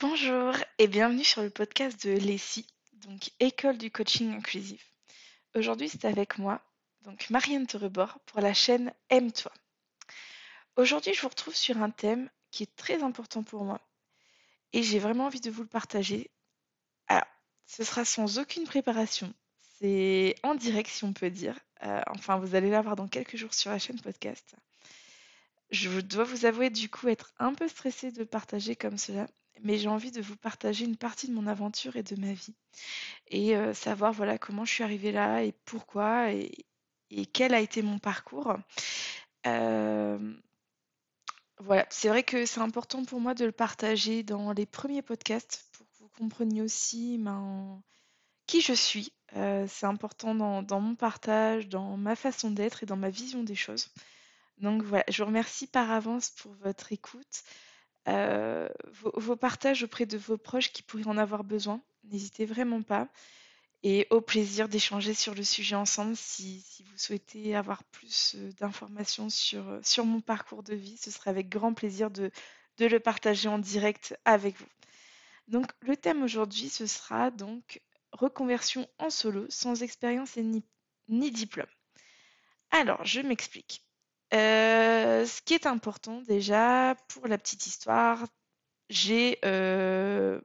Bonjour et bienvenue sur le podcast de l'ESI, donc École du coaching inclusif. Aujourd'hui, c'est avec moi, donc Marianne Terebord, pour la chaîne Aime-toi. Aujourd'hui, je vous retrouve sur un thème qui est très important pour moi et j'ai vraiment envie de vous le partager. Alors, ce sera sans aucune préparation, c'est en direct si on peut dire. Euh, enfin, vous allez l'avoir dans quelques jours sur la chaîne podcast. Je dois vous avouer du coup être un peu stressée de partager comme cela, mais j'ai envie de vous partager une partie de mon aventure et de ma vie et euh, savoir voilà comment je suis arrivée là et pourquoi et, quel a été mon parcours. Euh, voilà, c'est vrai que c'est important pour moi de le partager dans les premiers podcasts pour que vous compreniez aussi ben, qui je suis. Euh, c'est important dans, dans, mon partage, dans ma façon d'être et dans ma vision des choses. Donc voilà, je vous remercie par avance pour votre écoute. Euh, vos, partages auprès de vos proches qui pourraient en avoir besoin. N'hésitez vraiment pas. Et au plaisir d'échanger sur le sujet ensemble si, vous souhaitez avoir plus euh, d'informations sur, euh, sur mon parcours de vie. Ce serait avec grand plaisir de, de le partager en direct avec vous. Donc le thème aujourd'hui, ce sera donc reconversion en solo sans expérience et ni, ni diplôme. Alors, je m'explique. Euh, ce qui est important déjà, pour la petite histoire, j'ai 33 euh,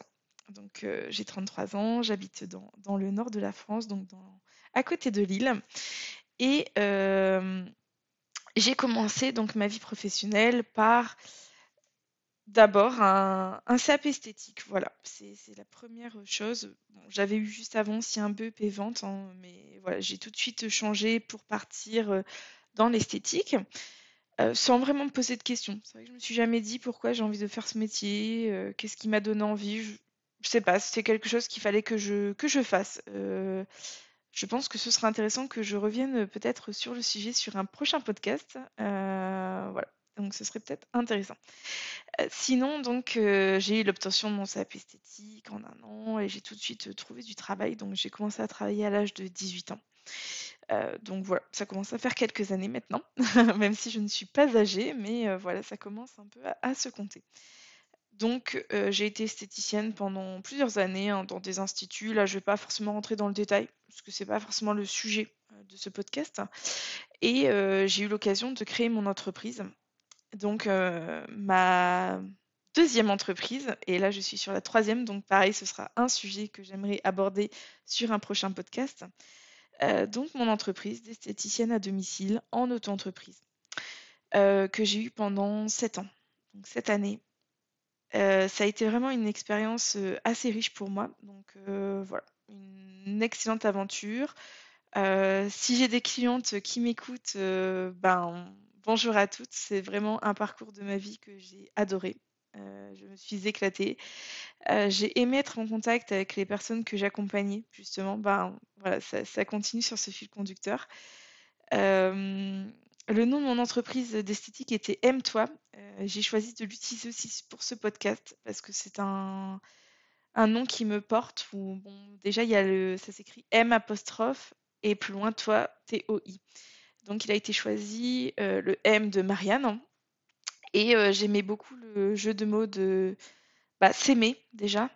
ans. Donc euh, j'ai 33 ans, j'habite dans, le nord de la France, donc à côté de Lille. Et j'ai commencé donc ma vie professionnelle par d'abord un, un, CAP esthétique. Voilà, c'est la première chose. J'avais eu juste avant aussi un BEP vente, hein, mais voilà, j'ai tout de suite changé pour partir dans l'esthétique euh, sans vraiment me poser de questions. C'est vrai que je me suis jamais dit pourquoi j'ai envie de faire ce métier, euh, qu'est-ce qui m'a donné envie. Je, ne sais pas, c'est quelque chose qu'il fallait que je, que je fasse. Euh, je pense que ce sera intéressant que je revienne peut-être sur le sujet sur un prochain podcast. voilà. Donc ce serait peut-être intéressant. sinon, donc j'ai eu l'obtention de mon CAP esthétique en un an et j'ai tout de suite trouvé du travail. Donc j'ai commencé à travailler à l'âge de 18 ans. Euh, donc voilà, ça commence à faire quelques années maintenant, même si je ne suis pas âgée, mais euh, voilà, ça commence un peu à, se compter. Donc euh, j'ai été esthéticienne pendant plusieurs années hein, dans des instituts. Là, je ne vais pas forcément rentrer dans le détail, parce que ce n'est pas forcément le sujet de ce podcast. Et j'ai eu l'occasion de créer mon entreprise. Donc ma deuxième entreprise, et là je suis sur la troisième, donc pareil, ce sera un sujet que j'aimerais aborder sur un prochain podcast. Euh, donc mon entreprise d'esthéticienne à domicile en auto-entreprise euh, que j'ai eue pendant 7 ans. Donc cette année. Euh, ça a été vraiment une expérience assez riche pour moi. Donc voilà, une excellente aventure. si j'ai des clientes qui m'écoutent, ben bonjour à toutes. C'est vraiment un parcours de ma vie que j'ai adoré. Euh, je me suis éclatée. Euh, j'ai aimé être en contact avec les personnes que j'accompagnais, justement. Ben, ça, continue sur ce fil conducteur. Euh, le nom de mon entreprise d'esthétique était Aime-toi. j'ai choisi de l'utiliser aussi pour ce podcast parce que c'est un, nom qui me porte. bon, déjà, il y a ça s'écrit M apostrophe et plus loin, toi, T-O-I. Donc, il a été choisi le M de Marianne et euh, j'aimais beaucoup le jeu de mots de bah, s'aimer déjà.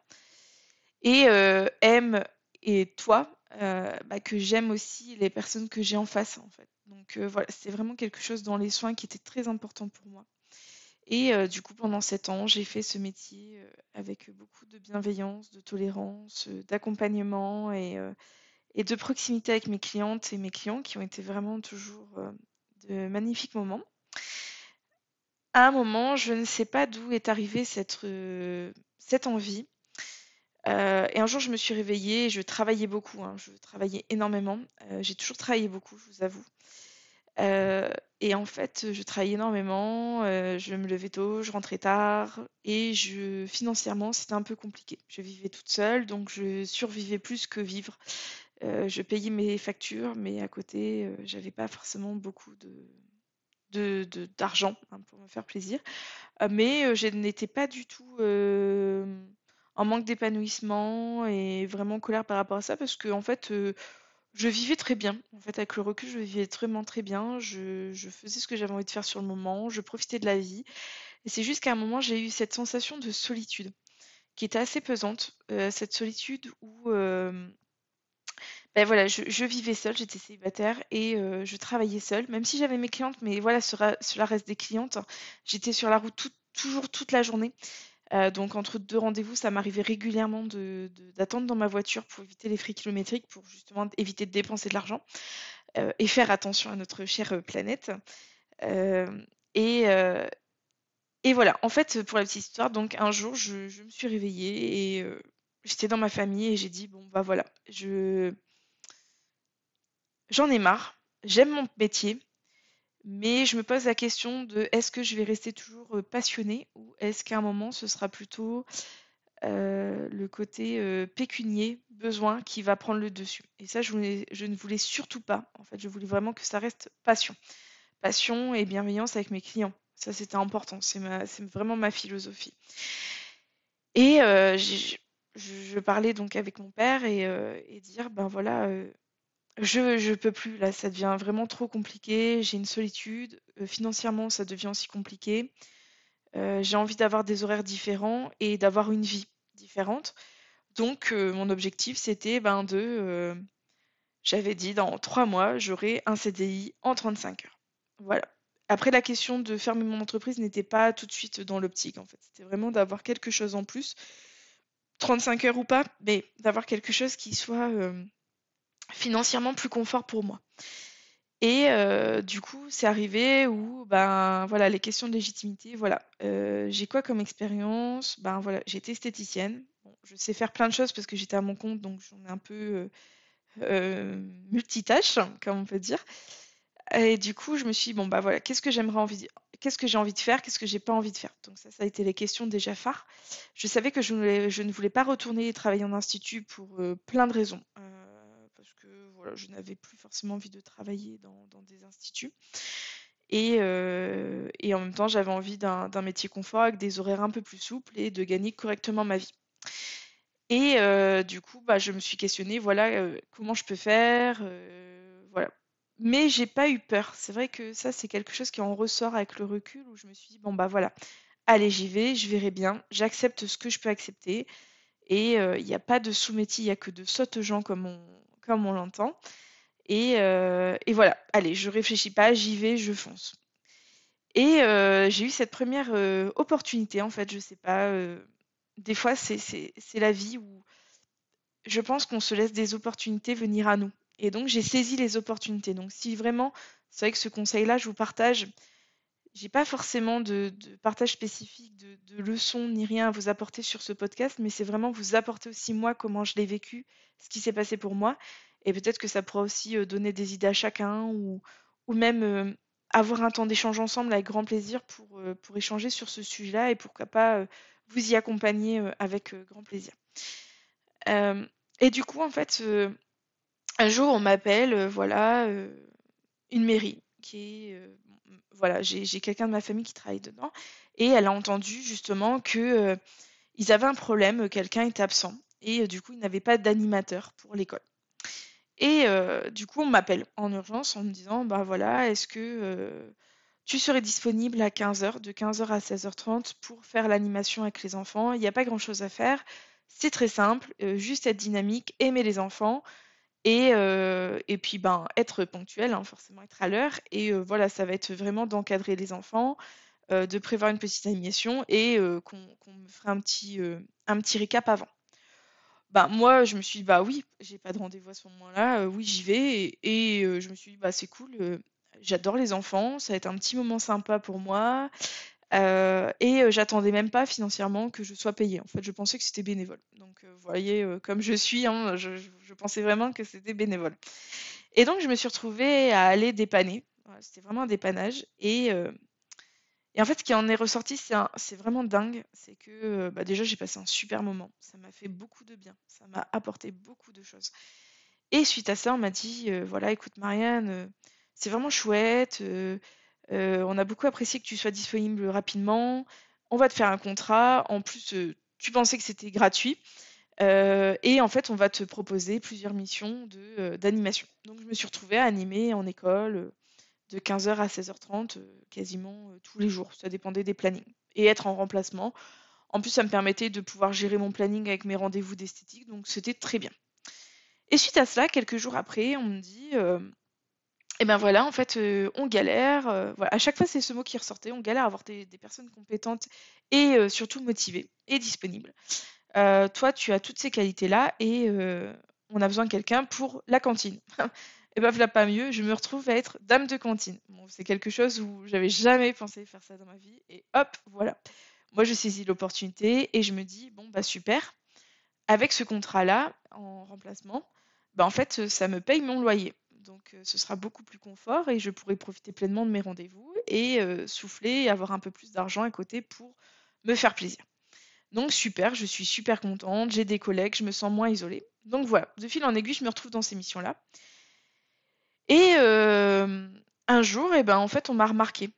Et euh, aime et toi, euh, bah, que j'aime aussi les personnes que j'ai en face en fait. Donc voilà, c'était vraiment quelque chose dans les soins qui était très important pour moi. Et du coup, pendant sept ans, j'ai fait ce métier avec beaucoup de bienveillance, de tolérance, d'accompagnement et, et, de proximité avec mes clientes et mes clients qui ont été vraiment toujours de magnifiques moments à un moment, je ne sais pas d'où est arrivée cette, euh, cette envie. Euh, et un jour, je me suis réveillée, je travaillais beaucoup, hein, je travaillais énormément. Euh, j'ai toujours travaillé beaucoup, je vous avoue. et en fait, je travaillais énormément, je me levais tôt, je rentrais tard, et financièrement, c'était un peu compliqué. Je vivais toute seule, donc je survivais plus que vivre. je payais mes factures, mais à côté, j'avais pas forcément beaucoup de, de, d'argent hein, pour me faire plaisir. Euh, mais euh, je n'étais pas du tout euh, en manque d'épanouissement et vraiment en colère par rapport à ça parce que en fait je vivais très bien. En fait, avec le recul, je vivais vraiment très bien. Je, je faisais ce que j'avais envie de faire sur le moment. Je profitais de la vie. Et c'est juste qu'à un moment, j'ai eu cette sensation de solitude qui était assez pesante. cette solitude où ben voilà, je, vivais seule, j'étais célibataire et je travaillais seule, même si j'avais mes clientes, mais voilà, cela, reste des clientes. J'étais sur la route toujours toute la journée. donc entre deux rendez-vous, ça m'arrivait régulièrement d'attendre dans ma voiture pour éviter les frais kilométriques, pour justement éviter de dépenser de l'argent et faire attention à notre chère planète. et, voilà, en fait, pour la petite histoire, donc un jour, je, je me suis réveillée et j'étais dans ma famille et j'ai dit, bon, bah voilà, je j'en ai marre, j'aime mon métier, mais je me pose la question de est-ce que je vais rester toujours euh, passionnée ou est-ce qu'à un moment ce sera plutôt euh, le côté euh, pécunier, besoin qui va prendre le dessus. Et ça, je, ne voulais surtout pas. En fait, je voulais vraiment que ça reste passion. Passion et bienveillance avec mes clients. Ça, c'était important. C'est vraiment ma philosophie. Et je, parlais donc avec mon père et dire, ben voilà, je je peux plus là, ça devient vraiment trop compliqué, j'ai une solitude, euh, financièrement ça devient aussi compliqué. Euh, j'ai envie d'avoir des horaires différents et d'avoir une vie différente. Donc euh, mon objectif c'était ben de j'avais dit dans trois mois, j'aurai un CDI en 35 heures. Voilà. Après la question de fermer mon entreprise n'était pas tout de suite dans l'optique en fait. C'était vraiment d'avoir quelque chose en plus. 35 heures ou pas, mais d'avoir quelque chose qui soit financièrement plus confort pour moi. Et euh, du coup, c'est arrivé où, ben voilà, les questions de légitimité, voilà. Euh, j'ai quoi comme expérience? Ben voilà, j'ai été esthéticienne. je sais faire plein de choses parce que j'étais à mon compte, donc j'en ai un peu euh, multitâche, comme on peut dire. Et du coup, je me suis dit, bon, bah voilà, qu'est-ce que j'aimerais envie, qu'est-ce que j'ai envie de faire, qu'est-ce que j'ai pas envie de faire? Donc ça, ça a été les questions déjà phares. Je savais que je ne voulais pas retourner travailler en institut pour plein de raisons je n'avais plus forcément envie de travailler dans, des instituts. Euh, et, en même temps, j'avais envie d'un métier confort avec des horaires un peu plus souples et de gagner correctement ma vie. Et euh, du coup, bah, je me suis questionnée, voilà, euh, comment je peux faire, voilà. Mais j'ai pas eu peur. C'est vrai que ça, c'est quelque chose qui en ressort avec le recul, où je me suis dit, bon bah voilà, allez, j'y vais, je verrai bien, j'accepte ce que je peux accepter. Et il n'y a pas de sous-métier, il n'y a que de sottes gens comme on, comme on l'entend. Euh, et, voilà, allez, je réfléchis pas, j'y vais, je fonce. Et euh, j'ai eu cette première euh, opportunité, en fait, je sais pas. des fois, c'est la vie où je pense qu'on se laisse des opportunités venir à nous. Et donc, j'ai saisi les opportunités. Donc, si vraiment, c'est vrai que ce conseil-là, je vous partage, j'ai pas forcément de, partage spécifique, de, leçons ni rien à vous apporter sur ce podcast, mais c'est vraiment vous apporter aussi moi comment je l'ai vécu, ce qui s'est passé pour moi, et peut-être que ça pourra aussi euh, donner des idées à chacun ou, ou même euh, avoir un temps d'échange ensemble avec grand plaisir pour, euh, pour échanger sur ce sujet-là et pourquoi pas vous y accompagner avec grand plaisir. et du coup, en fait, un jour, on m'appelle, voilà, une mairie qui est voilà, j'ai quelqu'un de ma famille qui travaille dedans et elle a entendu justement que euh, ils avaient un problème, quelqu'un était absent et euh, du coup ils n'avaient pas d'animateur pour l'école. Et euh, du coup on m'appelle en urgence en me disant bah voilà est-ce que tu serais disponible à 15h, de 15h à 16h30 pour faire l'animation avec les enfants? Il n'y a pas grand-chose à faire. C'est très simple, juste être dynamique, aimer les enfants. Et, euh, et puis, ben, être ponctuel, hein, forcément être à l'heure. Et euh, voilà, ça va être vraiment d'encadrer les enfants, euh, de prévoir une petite animation et qu'on me ferait un petit, un petit récap avant. Ben, moi, je me suis dit, bah oui, j'ai pas de rendez-vous à ce moment-là, oui, j'y vais. Et, et je me suis dit, bah c'est cool, j'adore les enfants, ça va être un petit moment sympa pour moi. Euh, et euh, j'attendais même pas financièrement que je sois payée. En fait, je pensais que c'était bénévole. Donc, euh, vous voyez, comme je suis, hein, je, pensais vraiment que c'était bénévole. Et donc, je me suis retrouvée à aller dépanner. c'était vraiment un dépannage. Et, en fait, ce qui en est ressorti, c'est vraiment dingue. C'est que bah, déjà, j'ai passé un super moment. Ça m'a fait beaucoup de bien. Ça m'a apporté beaucoup de choses. Et suite à ça, on m'a dit, voilà, écoute, Marianne, c'est vraiment chouette. On a beaucoup apprécié que tu sois disponible rapidement. On va te faire un contrat. En plus, euh, tu pensais que c'était gratuit. Euh, et en fait, on va te proposer plusieurs missions d'animation. Donc, je me suis retrouvée à animer en école de 15h à 16h30 quasiment tous les jours. Ça dépendait des plannings. Et être en remplacement. En plus, ça me permettait de pouvoir gérer mon planning avec mes rendez-vous d'esthétique, donc c'était très bien. Et suite à cela, quelques jours après, on me dit et ben voilà, en fait, euh, on galère. Euh. À chaque fois, c'est ce mot qui ressortait. On galère à avoir des, personnes compétentes et euh, surtout motivées et disponibles. toi, tu as toutes ces qualités-là et on a besoin de quelqu'un pour la cantine. et ben voilà, pas mieux. Je me retrouve à être dame de cantine. Bon, c'est quelque chose où j'avais jamais pensé faire ça dans ma vie. Et hop, voilà. Moi, je saisis l'opportunité et je me dis bon bah super. Avec ce contrat-là en remplacement, bah en fait, ça me paye mon loyer. Donc euh, ce sera beaucoup plus confort et je pourrai profiter pleinement de mes rendez-vous et euh, souffler et avoir un peu plus d'argent à côté pour me faire plaisir. Donc super, je suis super contente, j'ai des collègues, je me sens moins isolée. Donc voilà, de fil en aiguille, je me retrouve dans ces missions-là. Et euh, un jour, eh ben, en fait, on m'a remarqué.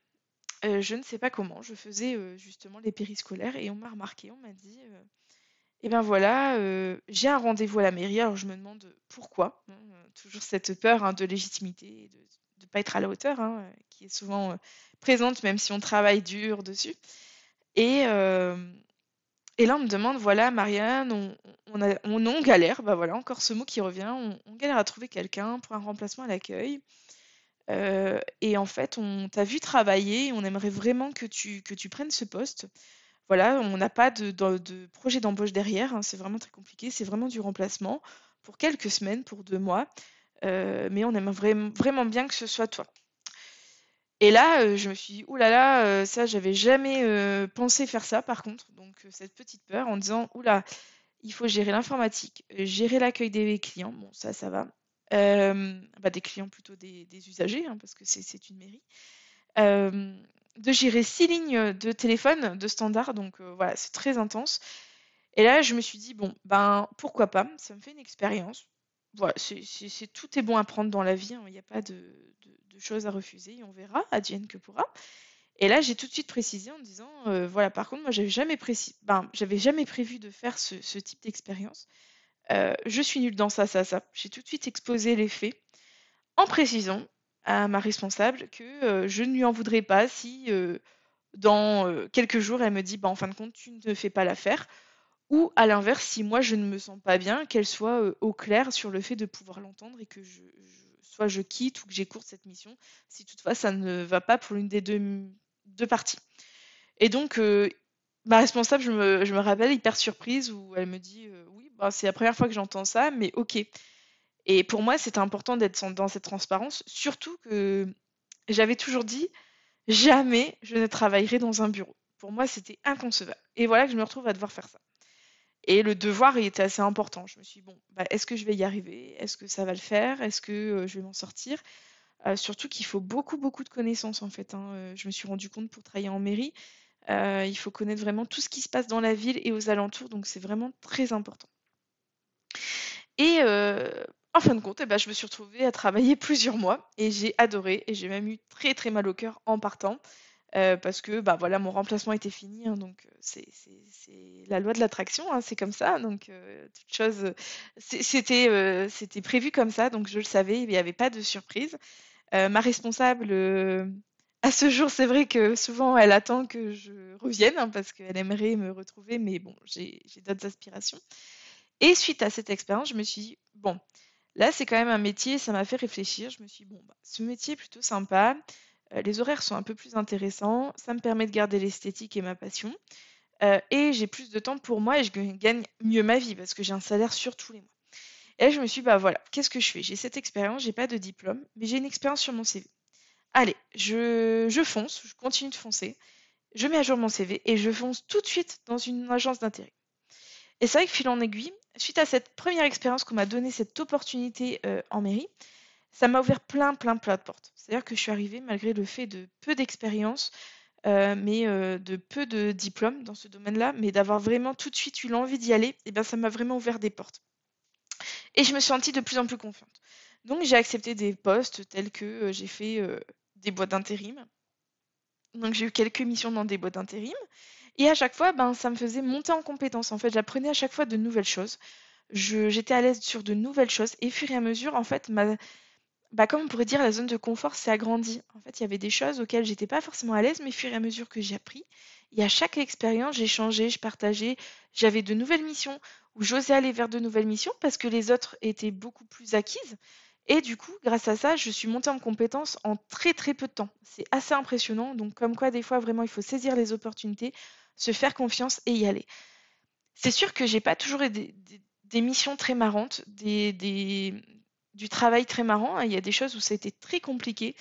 je ne sais pas comment, je faisais justement les périscolaires et on m'a remarqué, on m'a dit et ben voilà, euh, j'ai un rendez-vous à la mairie, alors je me demande pourquoi. Hein, euh, toujours cette peur hein, de légitimité, de ne pas être à la hauteur, hein, qui est souvent euh, présente, même si on travaille dur dessus. Et, là, on me demande, voilà, Marianne, on, on, galère, bah voilà, encore ce mot qui revient, on, galère à trouver quelqu'un pour un remplacement à l'accueil. et en fait, on t'a vu travailler, on aimerait vraiment que tu, que tu prennes ce poste. Voilà, on n'a pas de, projet d'embauche derrière, hein, c'est vraiment très compliqué, c'est vraiment du remplacement pour quelques semaines, pour deux mois, euh, mais on aime vraiment bien que ce soit toi. Et là, euh, je me suis dit, oulala, euh, ça, j'avais jamais pensé faire ça par contre, donc cette petite peur en disant, oula, il faut gérer l'informatique, gérer l'accueil des clients, bon, ça, ça va. Bah, des clients plutôt des, usagers, hein, parce que c'est une mairie de gérer six lignes de téléphone de standard, donc euh, voilà, c'est très intense. Et là, je me suis dit, bon, ben pourquoi pas, ça me fait une expérience. Voilà, c'est, tout est bon à prendre dans la vie, hein. il n'y a pas de, choses à refuser, on verra, adienne que pourra. Et là, j'ai tout de suite précisé en disant, euh, voilà, par contre, moi, j'avais jamais, ben, jamais prévu de faire ce, type d'expérience. Euh, je suis nulle dans ça, ça, ça. J'ai tout de suite exposé les faits en précisant à ma responsable que euh, je ne lui en voudrais pas si euh, dans euh, quelques jours elle me dit bah, en fin de compte tu ne fais pas l'affaire ou à l'inverse si moi je ne me sens pas bien qu'elle soit au clair sur le fait de pouvoir l'entendre et que je, soit je quitte ou que j'écourte cette mission si toutefois ça ne va pas pour l'une des deux, deux parties. Et donc ma responsable je me, je me, rappelle hyper surprise où elle me dit oui bah, c'est la première fois que j'entends ça mais ok et pour moi, c'était important d'être dans cette transparence, surtout que j'avais toujours dit jamais je ne travaillerai dans un bureau. Pour moi, c'était inconcevable. Et voilà que je me retrouve à devoir faire ça. Et le devoir, il était assez important. Je me suis dit, bon, bah, est-ce que je vais y arriver? Est-ce que ça va le faire? Est-ce que euh, je vais m'en sortir? Euh, Surtout qu'il faut beaucoup, beaucoup de connaissances, en fait. Hein. Euh, je me suis rendu compte pour travailler en mairie, il faut connaître vraiment tout ce qui se passe dans la ville et aux alentours, donc c'est vraiment très important. Et en fin de compte, eh ben, je me suis retrouvée à travailler plusieurs mois et j'ai adoré et j'ai même eu très très mal au cœur en partant euh, parce que bah voilà mon remplacement était fini hein, donc euh, c'est la loi de l'attraction hein, c'est comme ça donc euh, toute chose c'était prévu comme ça donc je le savais il n'y avait pas de surprise. Ma responsable à ce jour c'est vrai que souvent elle attend que je revienne hein, parce qu'elle aimerait me retrouver mais bon j'ai d'autres aspirations. Et suite à cette expérience je me suis dit bon Là, c'est quand même un métier, ça m'a fait réfléchir. Je me suis dit, bon, bah, ce métier est plutôt sympa. Euh, les horaires sont un peu plus intéressants. Ça me permet de garder l'esthétique et ma passion. Euh, et j'ai plus de temps pour moi et je gagne mieux ma vie parce que j'ai un salaire sur tous les mois. Et là, je me suis dit, bah voilà, qu'est-ce que je fais? J'ai cette expérience, j'ai pas de diplôme, mais j'ai une expérience sur mon CV. Allez, je, je fonce, je continue de foncer. Je mets à jour mon CV et je fonce tout de suite dans une agence d'intérim. Et c'est vrai que fil en aiguille, suite à cette première expérience qu'on m'a donné cette opportunité euh, en mairie, ça m'a ouvert plein, plein, plein de portes. C'est-à-dire que je suis arrivée malgré le fait de peu d'expérience, euh, mais euh, de peu de diplômes dans ce domaine-là, mais d'avoir vraiment tout de suite eu l'envie d'y aller, eh bien ça m'a vraiment ouvert des portes. Et je me suis sentie de plus en plus confiante. Donc j'ai accepté des postes tels que j'ai fait des boîtes d'intérim. Donc j'ai eu quelques missions dans des boîtes d'intérim. Et à chaque fois, ben, ça me faisait monter en compétence. En fait, j'apprenais à chaque fois de nouvelles choses. j'étais à l'aise sur de nouvelles choses. Et au fur et à mesure, en fait, ma, bah, comme on pourrait dire, la zone de confort s'est agrandie. En fait, il y avait des choses auxquelles j'étais pas forcément à l'aise, mais au fur et à mesure que j'ai appris, et à chaque expérience, j'ai changé, je partageais, j'avais de nouvelles missions où j'osais aller vers de nouvelles missions parce que les autres étaient beaucoup plus acquises. Et du coup, grâce à ça, je suis montée en compétence en très très peu de temps. C'est assez impressionnant. Donc, comme quoi, des fois, vraiment, il faut saisir les opportunités, se faire confiance et y aller. C'est sûr que j'ai pas toujours des, des, missions très marrantes, du travail très marrant. Il y a des choses où ça a été très compliqué,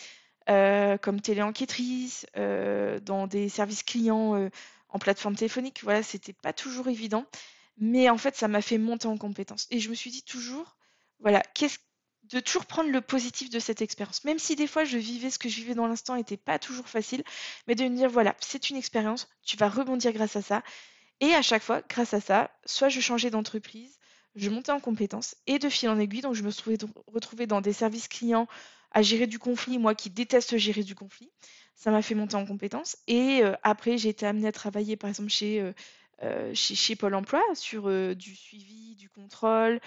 euh, comme téléenquêtrice, euh, dans des services clients euh, en plateforme téléphonique. Voilà, c'était pas toujours évident. Mais en fait, ça m'a fait monter en compétence. Et je me suis dit toujours, voilà, qu'est-ce de toujours prendre le positif de cette expérience. Même si des fois je vivais ce que je vivais dans l'instant n'était pas toujours facile, mais de me dire voilà, c'est une expérience, tu vas rebondir grâce à ça. Et à chaque fois, grâce à ça, soit je changeais d'entreprise, je montais en compétences et de fil en aiguille, donc je me suis retrouvée dans des services clients à gérer du conflit, moi qui déteste gérer du conflit. Ça m'a fait monter en compétences. Et euh, après, j'ai été amenée à travailler, par exemple, chez, euh, euh, chez, Pôle emploi sur du suivi, du contrôle.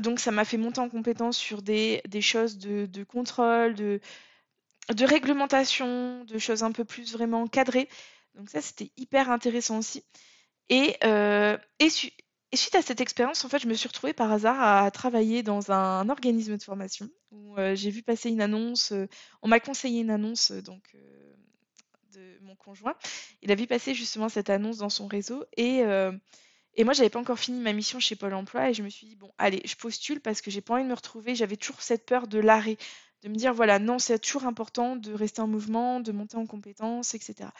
Donc, ça m'a fait monter en compétences sur des, choses de, contrôle, de, réglementation, de choses un peu plus vraiment cadrées. Donc, ça, c'était hyper intéressant aussi. Et, et suite à cette expérience, en fait, je me suis retrouvée par hasard à travailler dans un organisme de formation où euh, j'ai vu passer une annonce. Euh, on m'a conseillé une annonce euh, donc de mon conjoint. Il a vu passer justement cette annonce dans son réseau et et moi, j'avais pas encore fini ma mission chez Pôle Emploi et je me suis dit bon, allez, je postule parce que j'ai pas envie de me retrouver. J'avais toujours cette peur de l'arrêt, de me dire voilà, non, c'est toujours important de rester en mouvement, de monter en compétences, etc.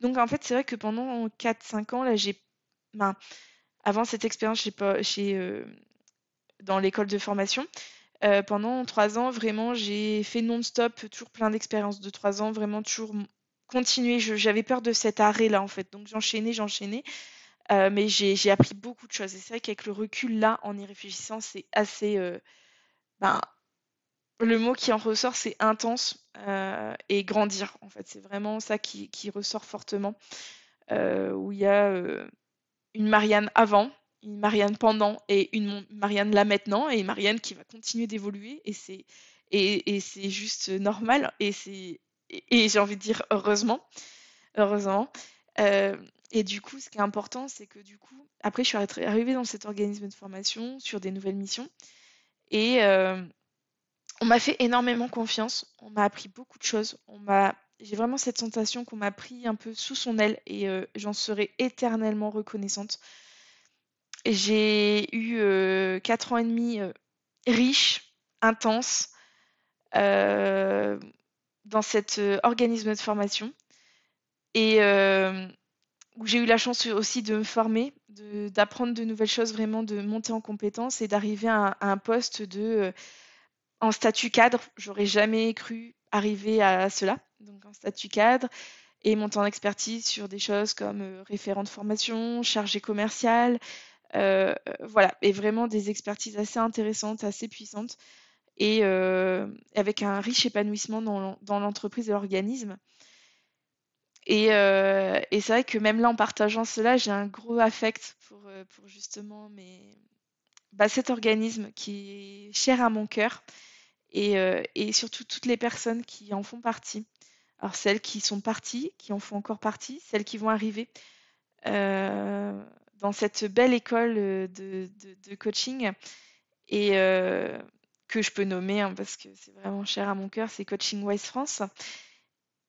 Donc en fait, c'est vrai que pendant 4-5 ans là, j'ai ben, avant cette expérience chez, chez euh, dans l'école de formation. Euh, pendant trois ans, vraiment, j'ai fait non-stop, toujours plein d'expériences de trois ans, vraiment toujours continuer. J'avais peur de cet arrêt-là, en fait. Donc j'enchaînais, j'enchaînais. Euh, mais j'ai appris beaucoup de choses. Et c'est vrai qu'avec le recul, là, en y réfléchissant, c'est assez. ben, le mot qui en ressort, c'est intense et grandir, en fait. C'est vraiment ça qui, qui ressort fortement. où il y a une Marianne avant, une Marianne pendant et une Marianne là maintenant et une Marianne qui va continuer d'évoluer et c'est et, c'est juste normal et et, j'ai envie de dire heureusement heureusement euh, et du coup ce qui est important c'est que du coup après je suis arrivée dans cet organisme de formation sur des nouvelles missions. Et euh, on m'a fait énormément confiance. On m'a appris beaucoup de choses. On m'a j'ai vraiment cette sensation qu'on m'a pris un peu sous son aile et euh, j'en serai éternellement reconnaissante. J'ai eu euh, quatre ans et demi euh, riches, intenses, dans cet organisme de formation. Et où j'ai eu la chance aussi de me former, d'apprendre de, nouvelles choses, vraiment de monter en compétences et d'arriver à, un poste de en statut cadre. J'aurais jamais cru arriver à cela donc un statut cadre, et monter en expertise sur des choses comme euh, référent de formation, chargé commercial, euh, euh, voilà, et vraiment des expertises assez intéressantes, assez puissantes, et avec un riche épanouissement dans, l'entreprise et l'organisme. Et, c'est vrai que même là, en partageant cela, j'ai un gros affect pour, justement bah, cet organisme qui est cher à mon cœur et, et, surtout toutes les personnes qui en font partie. Alors celles qui sont parties, qui en font encore partie, celles qui vont arriver euh, dans cette belle école euh, de, coaching et euh, que je peux nommer hein, parce que c'est vraiment cher à mon cœur, c'est Coaching Wise France.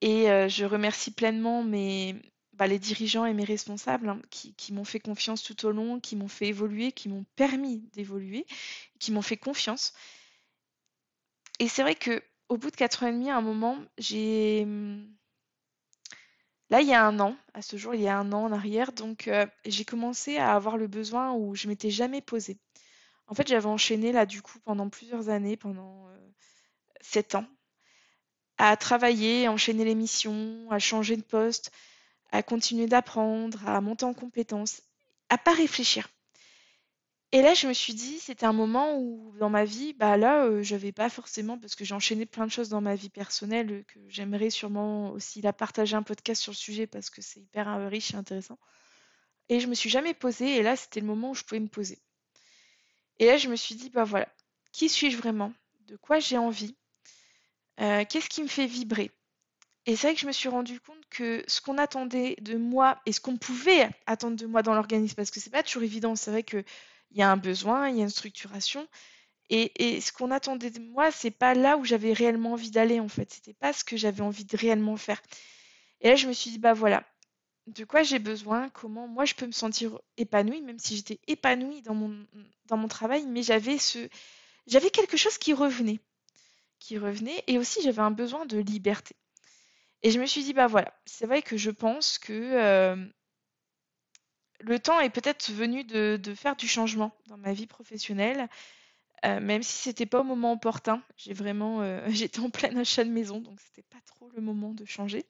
Et je remercie pleinement mes, bah, les dirigeants et mes responsables hein, qui, m'ont fait confiance tout au long, qui m'ont fait évoluer, qui m'ont permis d'évoluer, qui m'ont fait confiance. Et c'est vrai que au bout de 4 ans et demi, à un moment, j'ai. Hmm, là, il y a un an, à ce jour, il y a un an en arrière, donc euh, j'ai commencé à avoir le besoin où je m'étais jamais posée. En fait, j'avais enchaîné là, du coup, pendant plusieurs années, pendant 7 euh, ans, à travailler, à enchaîner les missions, à changer de poste, à continuer d'apprendre, à monter en compétences, à pas réfléchir. Et là, je me suis dit, c'était un moment où dans ma vie, bah là, euh, je n'avais pas forcément, parce que j'ai enchaîné plein de choses dans ma vie personnelle, euh, que j'aimerais sûrement aussi la partager un podcast sur le sujet parce que c'est hyper euh, riche et intéressant. Et je me suis jamais posée, et là, c'était le moment où je pouvais me poser. Et là, je me suis dit, bah voilà, qui suis-je vraiment? De quoi j'ai envie, euh, qu'est-ce qui me fait vibrer? Et c'est vrai que je me suis rendu compte que ce qu'on attendait de moi et ce qu'on pouvait attendre de moi dans l'organisme, parce que c'est pas toujours évident, c'est vrai qu'il y a un besoin, il y a une structuration, et, ce qu'on attendait de moi, c'est pas là où j'avais réellement envie d'aller en fait, c'était pas ce que j'avais envie de réellement faire. Et là, je me suis dit, bah voilà, de quoi j'ai besoin, comment moi je peux me sentir épanouie, même si j'étais épanouie dans mon, dans mon travail, mais j'avais ce, j'avais quelque chose qui revenait, qui revenait, et aussi j'avais un besoin de liberté. Et je me suis dit, bah voilà, c'est vrai que je pense que euh, le temps est peut-être venu de, faire du changement dans ma vie professionnelle, euh, même si c'était pas au moment opportun. J'ai vraiment, euh, j'étais en plein achat de maison, donc c'était pas trop le moment de changer.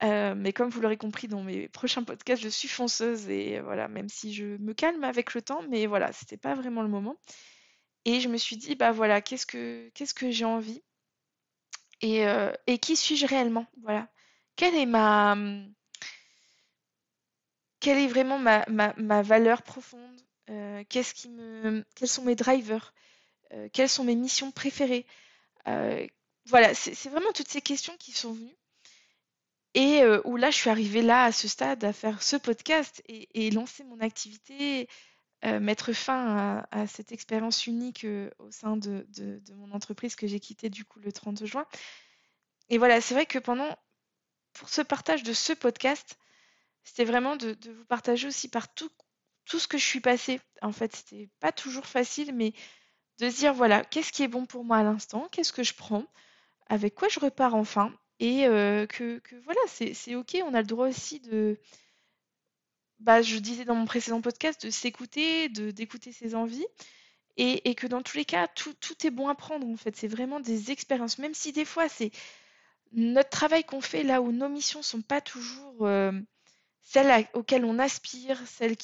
mais comme vous l'aurez compris dans mes prochains podcasts, je suis fonceuse et voilà, même si je me calme avec le temps, mais voilà, c'était pas vraiment le moment. Et je me suis dit, bah voilà, qu'est-ce que, qu'est-ce que j'ai envie? Et, euh, et qui suis-je réellement? Voilà. Quelle est ma. Quelle est vraiment ma, ma, ma valeur profonde? Euh, Qu'est-ce qui me, Quels sont mes drivers? Euh, Quelles sont mes missions préférées? Voilà, c'est vraiment toutes ces questions qui sont venues. Et où là, je suis arrivée là, à ce stade, à faire ce podcast et, et lancer mon activité euh, mettre fin à, cette expérience unique euh, au sein de, mon entreprise que j'ai quittée du coup le 30 juin. Et voilà, c'est vrai que pendant, pour ce partage de ce podcast, c'était vraiment de, vous partager aussi par tout, tout ce que je suis passée. En fait, c'était pas toujours facile, mais de se dire voilà, qu'est-ce qui est bon pour moi à l'instant, qu'est-ce que je prends, avec quoi je repars enfin, et euh, que, que, voilà, c'est ok, on a le droit aussi de, bah, je disais dans mon précédent podcast, de s'écouter, d'écouter ses envies. Et, que dans tous les cas, tout, est bon à prendre en fait. C'est vraiment des expériences. Même si des fois, c'est notre travail qu'on fait là où nos missions sont pas toujours euh, celles auxquelles on aspire, celles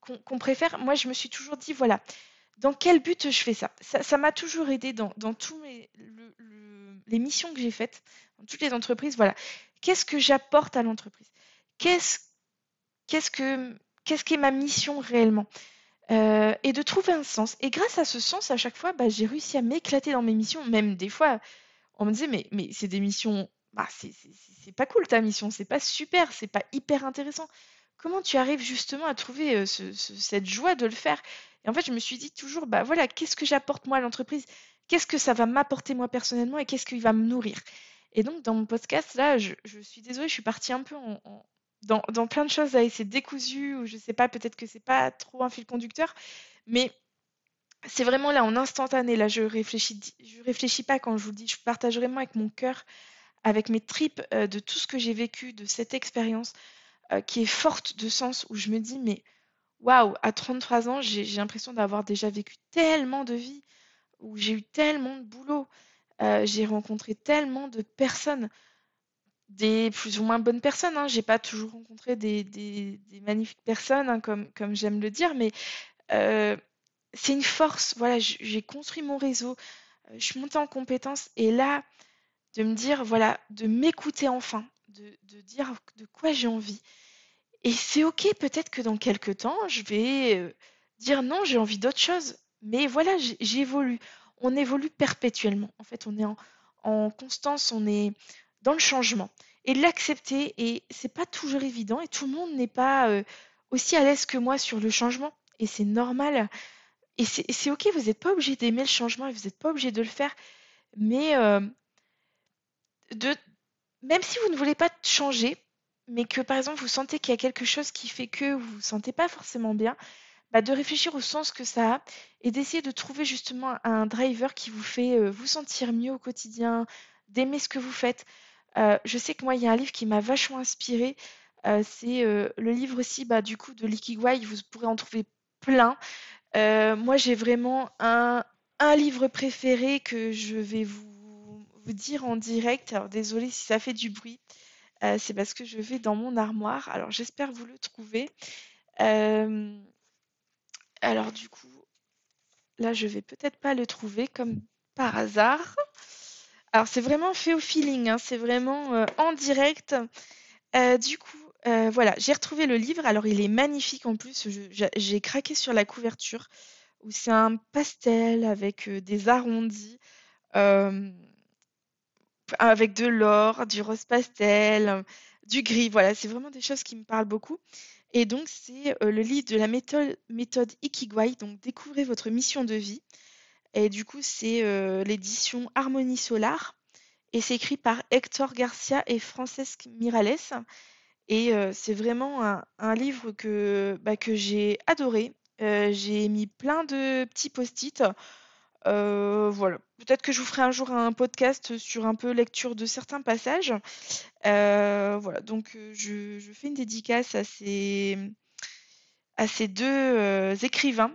qu'on préfère. Moi, je me suis toujours dit, voilà, dans quel but je fais ça? Ça m'a toujours aidé dans, dans tous les missions que j'ai faites, dans toutes les entreprises. Voilà, qu'est-ce que j'apporte à l'entreprise? Qu'est-ce qu'est-ce que qu'est-ce qu'est ma mission réellement? Euh, et de trouver un sens. Et grâce à ce sens, à chaque fois, bah, j'ai réussi à m'éclater dans mes missions. Même des fois, on me disait, mais, mais c'est des missions, bah, c'est pas cool ta mission, c'est pas super, c'est pas hyper intéressant. Comment tu arrives justement à trouver euh, cette joie de le faire? Et en fait, je me suis dit toujours, bah voilà, qu'est-ce que j'apporte moi à l'entreprise? Qu'est-ce que ça va m'apporter moi personnellement? Et qu'est-ce qui va me nourrir? Et donc, dans mon podcast, là, je, suis désolée, je suis partie un peu en, dans, plein de choses à essayer décousu, ou je sais pas, peut-être que c'est pas trop un fil conducteur, mais c'est vraiment là en instantané. Là, je réfléchis, je réfléchis pas quand je vous le dis, je partage vraiment avec mon cœur, avec mes tripes euh, de tout ce que j'ai vécu, de cette expérience euh, qui est forte de sens, où je me dis, mais waouh, à 33 ans, j'ai l'impression d'avoir déjà vécu tellement de vie, où j'ai eu tellement de boulot, euh, j'ai rencontré tellement de personnes des plus ou moins bonnes personnes. Hein. J'ai pas toujours rencontré des, magnifiques personnes, hein, comme, comme j'aime le dire, mais euh, c'est une force. Voilà, j'ai construit mon réseau, euh, je suis montée en compétences, et là, de me dire, voilà, de m'écouter enfin, de, dire de quoi j'ai envie. Et c'est ok, peut-être que dans quelques temps, je vais euh, dire non, j'ai envie d'autre chose. Mais voilà, j'évolue. On évolue perpétuellement. En fait, on est en, en constance, on est, dans le changement et l'accepter. Et c'est pas toujours évident et tout le monde n'est pas euh, aussi à l'aise que moi sur le changement et c'est normal. Et c'est ok, vous n'êtes pas obligé d'aimer le changement et vous n'êtes pas obligé de le faire. Mais euh, de, même si vous ne voulez pas changer, mais que par exemple vous sentez qu'il y a quelque chose qui fait que vous vous sentez pas forcément bien, bah, de réfléchir au sens que ça a et d'essayer de trouver justement un driver qui vous fait euh, vous sentir mieux au quotidien, d'aimer ce que vous faites. Euh, je sais que moi, il y a un livre qui m'a vachement inspiré. Euh, c'est euh, le livre aussi bah, du coup de l'Ikigai. Vous pourrez en trouver plein. moi, j'ai vraiment un, livre préféré que je vais vous, dire en direct. Alors, désolé si ça fait du bruit. c'est parce que je vais dans mon armoire. Alors, j'espère vous le trouver. alors, du coup, là, je vais peut-être pas le trouver comme par hasard. Alors c'est vraiment fait au feeling, hein, c'est vraiment euh, en direct. Euh, du coup, euh, voilà, j'ai retrouvé le livre. Alors il est magnifique en plus. J'ai craqué sur la couverture où c'est un pastel avec des arrondis. avec de l'or, du rose pastel, du gris. Voilà, c'est vraiment des choses qui me parlent beaucoup. Et donc, c'est le livre de la méthode, méthode Ikigai. Donc, découvrez votre mission de vie. Et du coup, c'est l'édition Harmonie Solar. Et c'est écrit par Hector Garcia et Francesque Mirales. Et c'est vraiment un, livre que, bah, que j'ai adoré. j'ai mis plein de petits post-it. voilà. Peut-être que je vous ferai un jour un podcast sur un peu lecture de certains passages. voilà. Donc, je, fais une dédicace à ces, à ces deux écrivains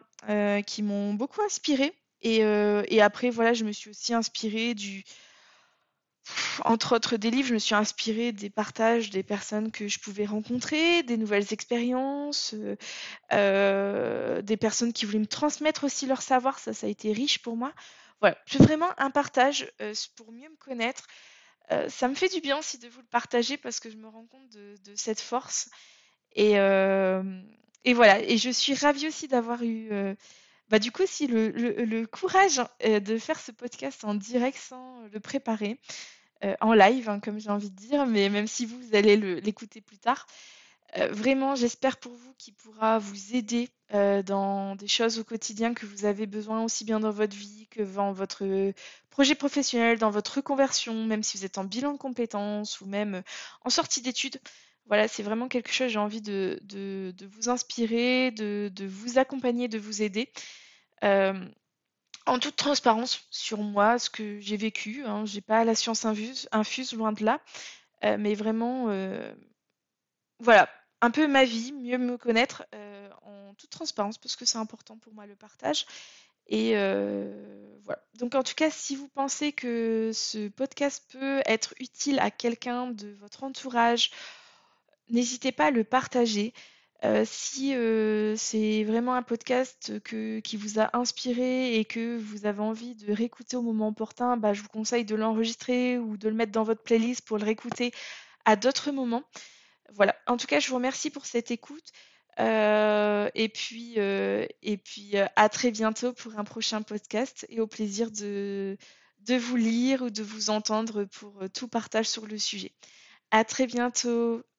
qui m'ont beaucoup inspiré. Et, et, après, voilà, je me suis aussi inspirée du, entre autres des livres, je me suis inspirée des partages des personnes que je pouvais rencontrer, des nouvelles expériences, euh, euh, des personnes qui voulaient me transmettre aussi leur savoir. Ça, ça a été riche pour moi. Voilà, c'est vraiment un partage euh, pour mieux me connaître. ça me fait du bien aussi de vous le partager parce que je me rends compte de, cette force. Et, voilà, et je suis ravie aussi d'avoir eu bah, du coup aussi le, le courage de faire ce podcast en direct sans le préparer. Euh, en live, hein, comme j'ai envie de dire, mais même si vous, allez l'écouter plus tard. Euh, vraiment, j'espère pour vous qu'il pourra vous aider euh, dans des choses au quotidien que vous avez besoin aussi bien dans votre vie que dans votre projet professionnel, dans votre reconversion, même si vous êtes en bilan de compétences ou même en sortie d'études. Voilà, c'est vraiment quelque chose, j'ai envie de, vous inspirer, de, vous accompagner, de vous aider en toute transparence sur moi, ce que j'ai vécu. Hein, j'ai pas la science infuse, loin de là, euh, mais vraiment, euh, voilà, un peu ma vie, mieux me connaître euh, en toute transparence parce que c'est important pour moi le partage. Et voilà. Donc en tout cas, si vous pensez que ce podcast peut être utile à quelqu'un de votre entourage, n'hésitez pas à le partager. Euh, si euh, c'est vraiment un podcast qui vous a inspiré et que vous avez envie de réécouter au moment opportun, bah, je vous conseille de l'enregistrer ou de le mettre dans votre playlist pour le réécouter à d'autres moments. Voilà. En tout cas, je vous remercie pour cette écoute. Euh, et puis, à très bientôt pour un prochain podcast et au plaisir de, de vous lire ou de vous entendre pour tout partage sur le sujet. À très bientôt.